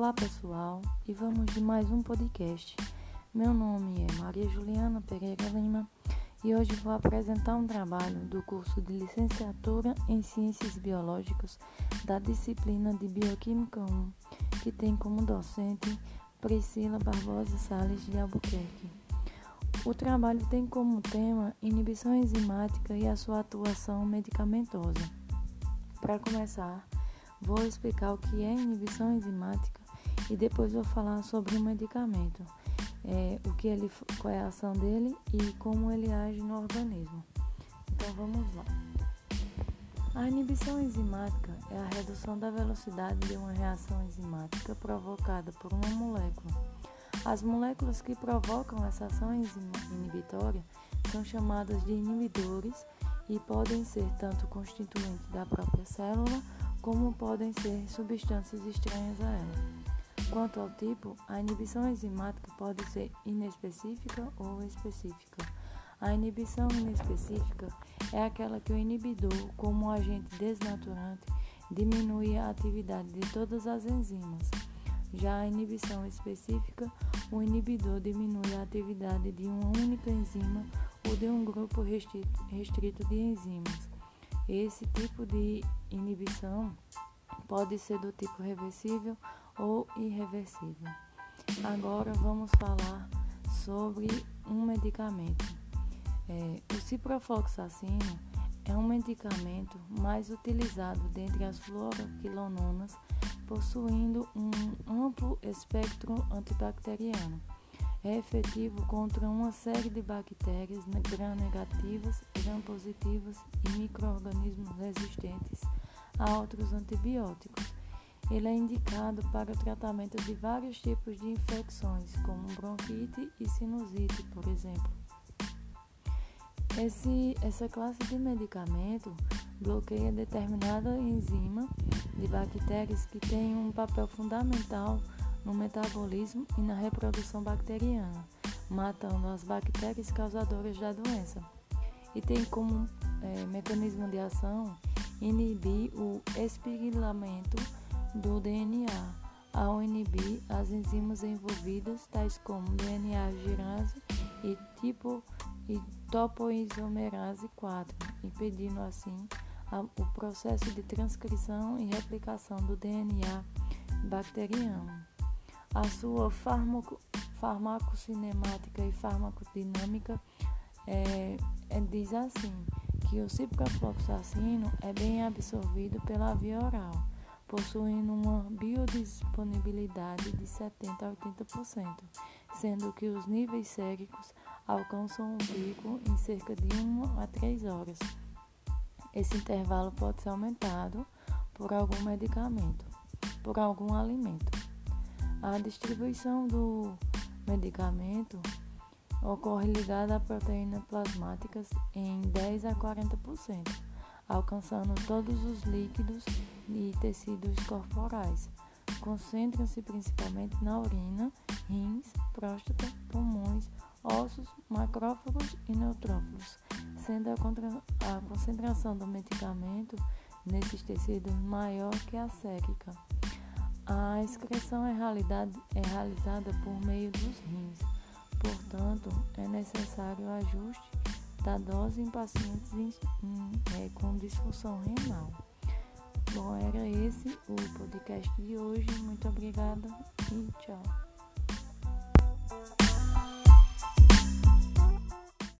Olá pessoal, e vamos de mais um podcast. Meu nome é Maria Juliana Pereira Lima e hoje vou apresentar um trabalho do curso de licenciatura em Ciências Biológicas da disciplina de Bioquímica 1, que tem como docente Priscila Barbosa Sales de Albuquerque. O trabalho tem como tema inibição enzimática e a sua atuação medicamentosa. Para começar, vou explicar o que é inibição enzimática e depois vou falar sobre o medicamento, é, o que ele, qual é a ação dele e como ele age no organismo. Então vamos lá. A inibição enzimática é a redução da velocidade de uma reação enzimática provocada por uma molécula as moléculas que provocam essa ação inibitória são chamadas de inibidores e podem ser tanto constituintes da própria célula como podem ser substâncias estranhas a ela. Quanto ao tipo, a inibição enzimática pode ser inespecífica ou específica. A inibição inespecífica é aquela que o inibidor, como agente desnaturante, diminui a atividade de todas as enzimas. Já a inibição específica, o inibidor diminui a atividade de uma única enzima ou de um grupo restrito de enzimas. Esse tipo de inibição pode ser do tipo reversível ou irreversível. Agora vamos falar sobre um medicamento. É, o ciprofloxacino é um medicamento mais utilizado dentre as fluoroquilononas possuindo um amplo espectro antibacteriano. É efetivo contra uma série de bactérias gram-negativas, gram-positivas e microorganismos resistentes a outros antibióticos. Ele é indicado para o tratamento de vários tipos de infecções, como bronquite e sinusite, por exemplo. Esse, essa classe de medicamento bloqueia determinada enzima de bactérias que tem um papel fundamental no metabolismo e na reprodução bacteriana, matando as bactérias causadoras da doença. E tem como é, mecanismo de ação inibir o espiramento do DNA, ao inibir as enzimas envolvidas, tais como DNA girase e tipo e topoisomerase 4, impedindo assim o processo de transcrição e replicação do DNA bacteriano. A sua farmaco, farmacocinemática e farmacodinâmica é, é, diz assim que o ciprofloxacino é bem absorvido pela via oral, possuindo uma biodisponibilidade de 70 a 80%, sendo que os níveis séricos alcançam o pico em cerca de 1 a 3 horas. Esse intervalo pode ser aumentado por algum medicamento, por algum alimento. A distribuição do medicamento ocorre ligada a proteínas plasmáticas em 10 a 40%, alcançando todos os líquidos e tecidos corporais. Concentram-se principalmente na urina, rins, próstata, pulmões, ossos, macrófagos e neutrófilos sendo a, contra, a concentração do medicamento nesses tecidos maior que a sérica. A excreção é, é realizada por meio dos rins, portanto, é necessário o ajuste da dose em pacientes em, em, é, com disfunção renal. Bom, era esse o podcast de hoje. Muito obrigada e tchau.